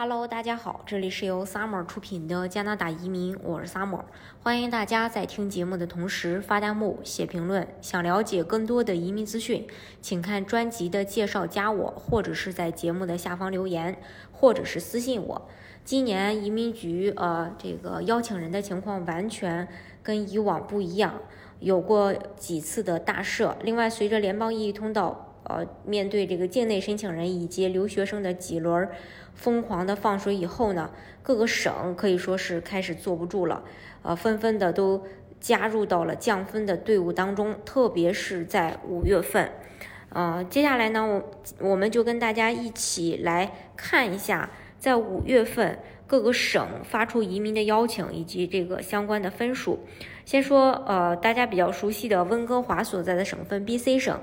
Hello，大家好，这里是由 Summer 出品的加拿大移民，我是 Summer，欢迎大家在听节目的同时发弹幕、写评论。想了解更多的移民资讯，请看专辑的介绍，加我，或者是在节目的下方留言，或者是私信我。今年移民局呃这个邀请人的情况完全跟以往不一样，有过几次的大赦。另外，随着联邦异议通道。呃，面对这个境内申请人以及留学生的几轮疯狂的放水以后呢，各个省可以说是开始坐不住了，呃，纷纷的都加入到了降分的队伍当中，特别是在五月份。呃，接下来呢，我我们就跟大家一起来看一下，在五月份各个省发出移民的邀请以及这个相关的分数。先说，呃，大家比较熟悉的温哥华所在的省份 B.C 省。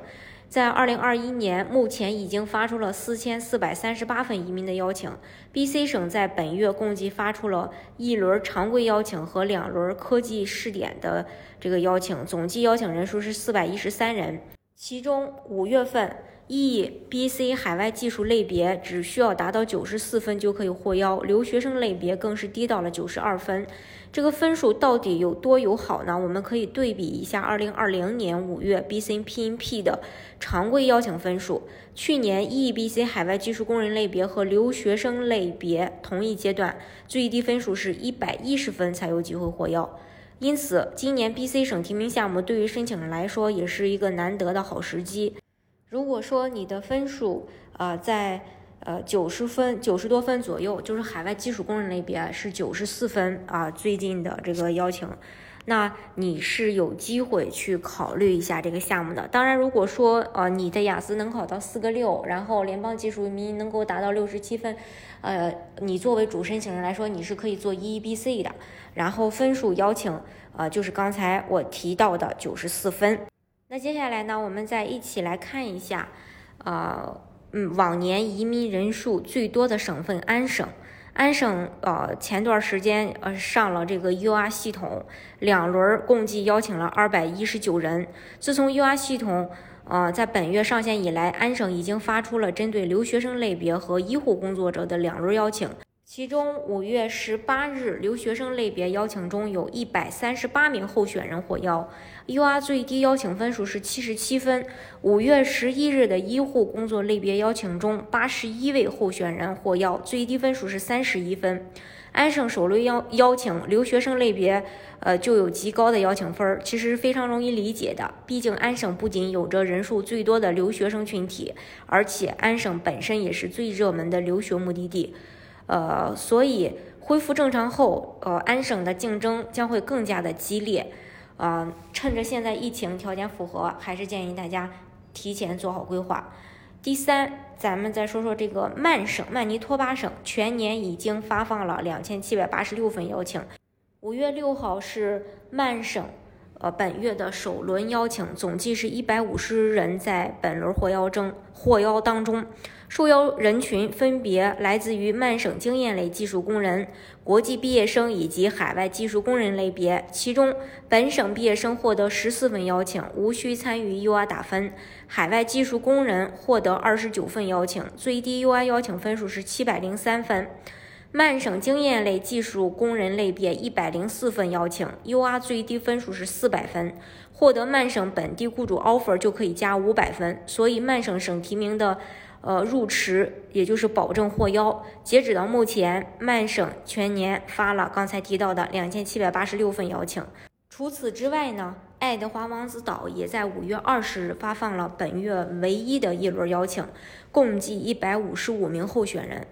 在二零二一年，目前已经发出了四千四百三十八份移民的邀请。B.C 省在本月共计发出了一轮常规邀请和两轮科技试点的这个邀请，总计邀请人数是四百一十三人。其中五月份。E、B、C 海外技术类别只需要达到九十四分就可以获邀，留学生类别更是低到了九十二分。这个分数到底有多友好呢？我们可以对比一下二零二零年五月 B、C、PNP 的常规邀请分数。去年 E、B、C 海外技术工人类别和留学生类别同一阶段最低分数是一百一十分才有机会获邀。因此，今年 B、C 省提名项目对于申请人来说也是一个难得的好时机。如果说你的分数啊在呃九十分九十多分左右，就是海外技术工人类别是九十四分啊，最近的这个邀请，那你是有机会去考虑一下这个项目的。当然，如果说呃你的雅思能考到四个六，然后联邦技术移民能够达到六十七分，呃，你作为主申请人来说，你是可以做 EEBC 的，然后分数邀请呃就是刚才我提到的九十四分。那接下来呢，我们再一起来看一下，呃，嗯，往年移民人数最多的省份安省。安省呃前段时间呃上了这个 UR 系统，两轮共计邀请了二百一十九人。自从 UR 系统呃在本月上线以来，安省已经发出了针对留学生类别和医护工作者的两轮邀请。其中，五月十八日留学生类别邀请中有一百三十八名候选人获邀，UR 最低邀请分数是七十七分。五月十一日的医护工作类别邀请中，八十一位候选人获邀，最低分数是三十一分。安省首轮邀邀请留学生类别，呃，就有极高的邀请分儿，其实非常容易理解的。毕竟安省不仅有着人数最多的留学生群体，而且安省本身也是最热门的留学目的地。呃，所以恢复正常后，呃，安省的竞争将会更加的激烈。啊，趁着现在疫情条件符合，还是建议大家提前做好规划。第三，咱们再说说这个曼省，曼尼托巴省全年已经发放了两千七百八十六份邀请。五月六号是曼省。呃，本月的首轮邀请总计是一百五十人，在本轮获邀中获邀当中，受邀人群分别来自于曼省经验类技术工人、国际毕业生以及海外技术工人类别。其中，本省毕业生获得十四份邀请，无需参与 UR 打分；海外技术工人获得二十九份邀请，最低 UR 邀请分数是七百零三分。曼省经验类技术工人类别一百零四份邀请，UR 最低分数是四百分，获得曼省本地雇主 offer 就可以加五百分，所以曼省省提名的，呃入池也就是保证获邀。截止到目前，曼省全年发了刚才提到的两千七百八十六份邀请。除此之外呢，爱德华王子岛也在五月二十日发放了本月唯一的一轮邀请，共计一百五十五名候选人。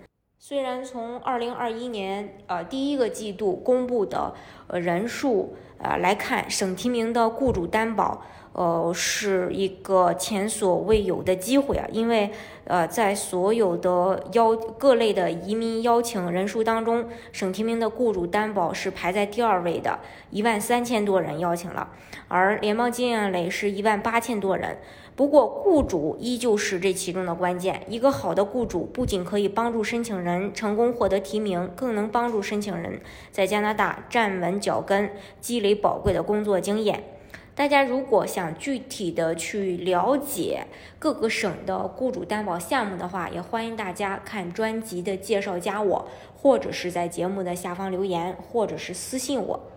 虽然从二零二一年呃第一个季度公布的呃人数呃来看，省提名的雇主担保呃是一个前所未有的机会啊，因为呃在所有的邀各类的移民邀请人数当中，省提名的雇主担保是排在第二位的，一万三千多人邀请了，而联邦经验类是一万八千多人。不过，雇主依旧是这其中的关键。一个好的雇主不仅可以帮助申请人成功获得提名，更能帮助申请人在加拿大站稳脚跟，积累宝贵的工作经验。大家如果想具体的去了解各个省的雇主担保项目的话，也欢迎大家看专辑的介绍，加我，或者是在节目的下方留言，或者是私信我。